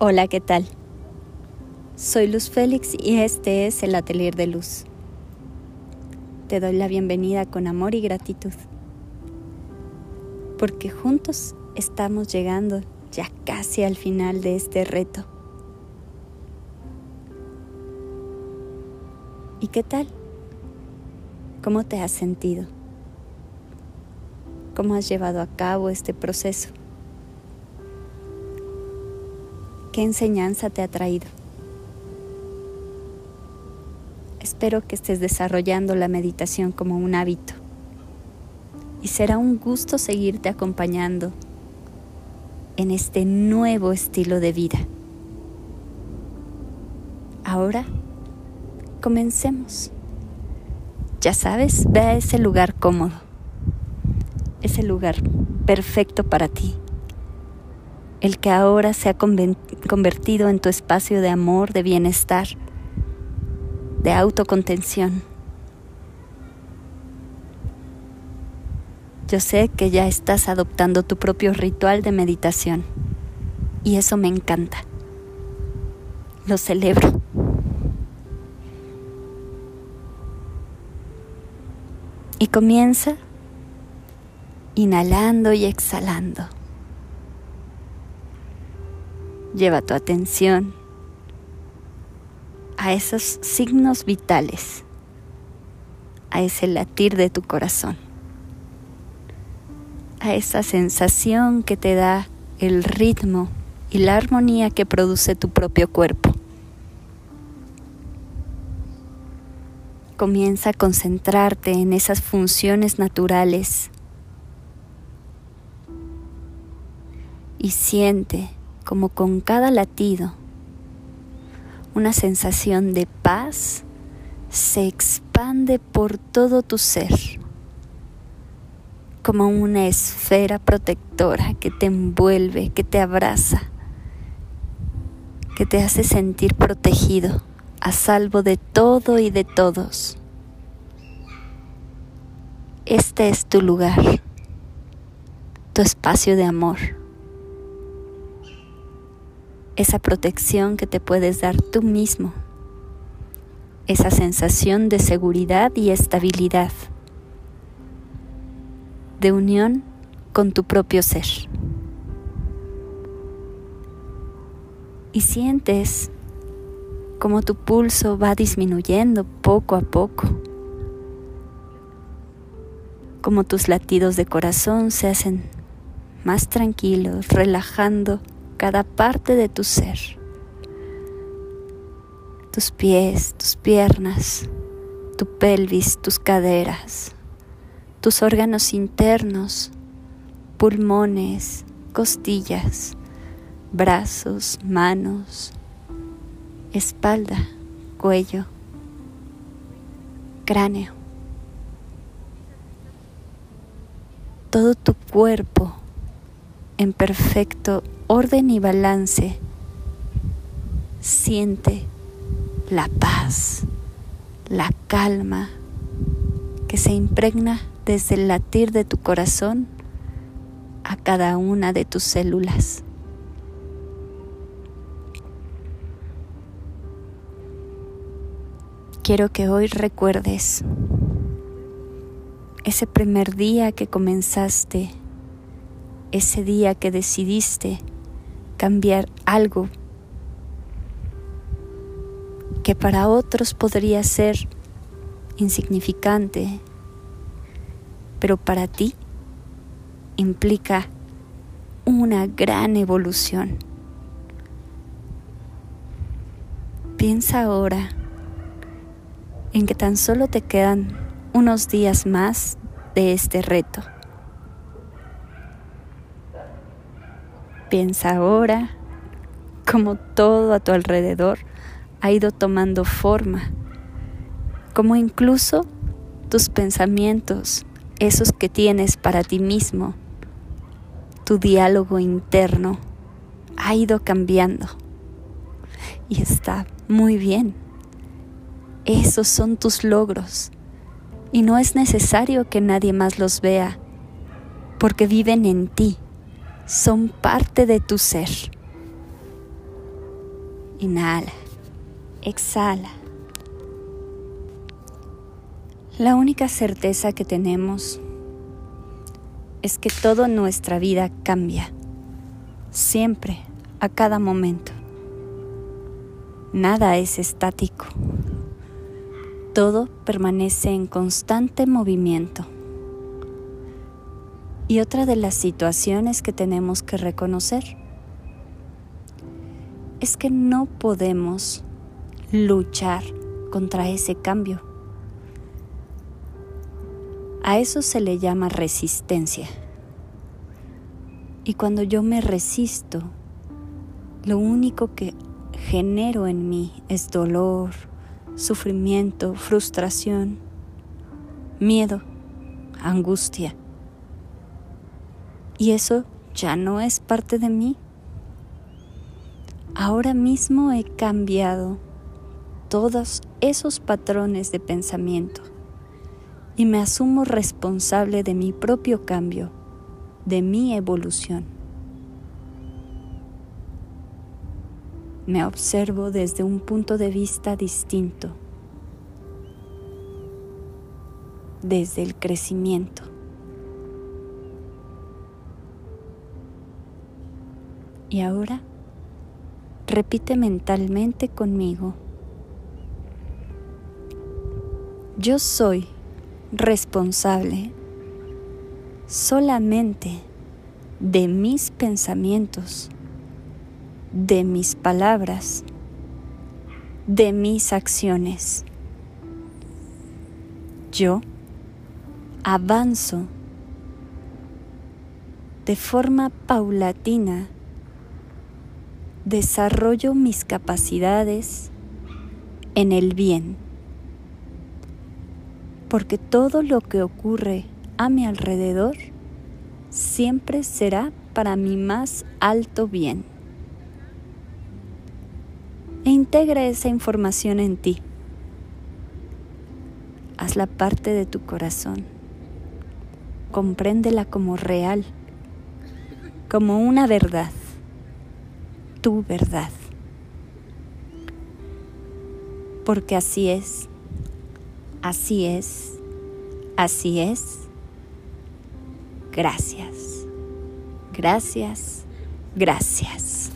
Hola, ¿qué tal? Soy Luz Félix y este es el Atelier de Luz. Te doy la bienvenida con amor y gratitud, porque juntos estamos llegando ya casi al final de este reto. ¿Y qué tal? ¿Cómo te has sentido? ¿Cómo has llevado a cabo este proceso? ¿Qué enseñanza te ha traído? Espero que estés desarrollando la meditación como un hábito y será un gusto seguirte acompañando en este nuevo estilo de vida. Ahora, comencemos. Ya sabes, ve a ese lugar cómodo, ese lugar perfecto para ti el que ahora se ha convertido en tu espacio de amor, de bienestar, de autocontención. Yo sé que ya estás adoptando tu propio ritual de meditación y eso me encanta. Lo celebro. Y comienza inhalando y exhalando. Lleva tu atención a esos signos vitales, a ese latir de tu corazón, a esa sensación que te da el ritmo y la armonía que produce tu propio cuerpo. Comienza a concentrarte en esas funciones naturales y siente como con cada latido, una sensación de paz se expande por todo tu ser, como una esfera protectora que te envuelve, que te abraza, que te hace sentir protegido, a salvo de todo y de todos. Este es tu lugar, tu espacio de amor esa protección que te puedes dar tú mismo, esa sensación de seguridad y estabilidad, de unión con tu propio ser. Y sientes como tu pulso va disminuyendo poco a poco, como tus latidos de corazón se hacen más tranquilos, relajando cada parte de tu ser, tus pies, tus piernas, tu pelvis, tus caderas, tus órganos internos, pulmones, costillas, brazos, manos, espalda, cuello, cráneo. Todo tu cuerpo en perfecto orden y balance, siente la paz, la calma que se impregna desde el latir de tu corazón a cada una de tus células. Quiero que hoy recuerdes ese primer día que comenzaste, ese día que decidiste cambiar algo que para otros podría ser insignificante, pero para ti implica una gran evolución. Piensa ahora en que tan solo te quedan unos días más de este reto. Piensa ahora cómo todo a tu alrededor ha ido tomando forma, como incluso tus pensamientos, esos que tienes para ti mismo, tu diálogo interno, ha ido cambiando. Y está muy bien. Esos son tus logros. Y no es necesario que nadie más los vea, porque viven en ti son parte de tu ser. Inhala. Exhala. La única certeza que tenemos es que toda nuestra vida cambia, siempre, a cada momento. Nada es estático. Todo permanece en constante movimiento. Y otra de las situaciones que tenemos que reconocer es que no podemos luchar contra ese cambio. A eso se le llama resistencia. Y cuando yo me resisto, lo único que genero en mí es dolor, sufrimiento, frustración, miedo, angustia. Y eso ya no es parte de mí. Ahora mismo he cambiado todos esos patrones de pensamiento y me asumo responsable de mi propio cambio, de mi evolución. Me observo desde un punto de vista distinto, desde el crecimiento. Y ahora repite mentalmente conmigo. Yo soy responsable solamente de mis pensamientos, de mis palabras, de mis acciones. Yo avanzo de forma paulatina, desarrollo mis capacidades en el bien porque todo lo que ocurre a mi alrededor siempre será para mi más alto bien. E integra esa información en ti. Hazla parte de tu corazón. Compréndela como real, como una verdad, tu verdad. Porque así es Así es, así es. Gracias, gracias, gracias.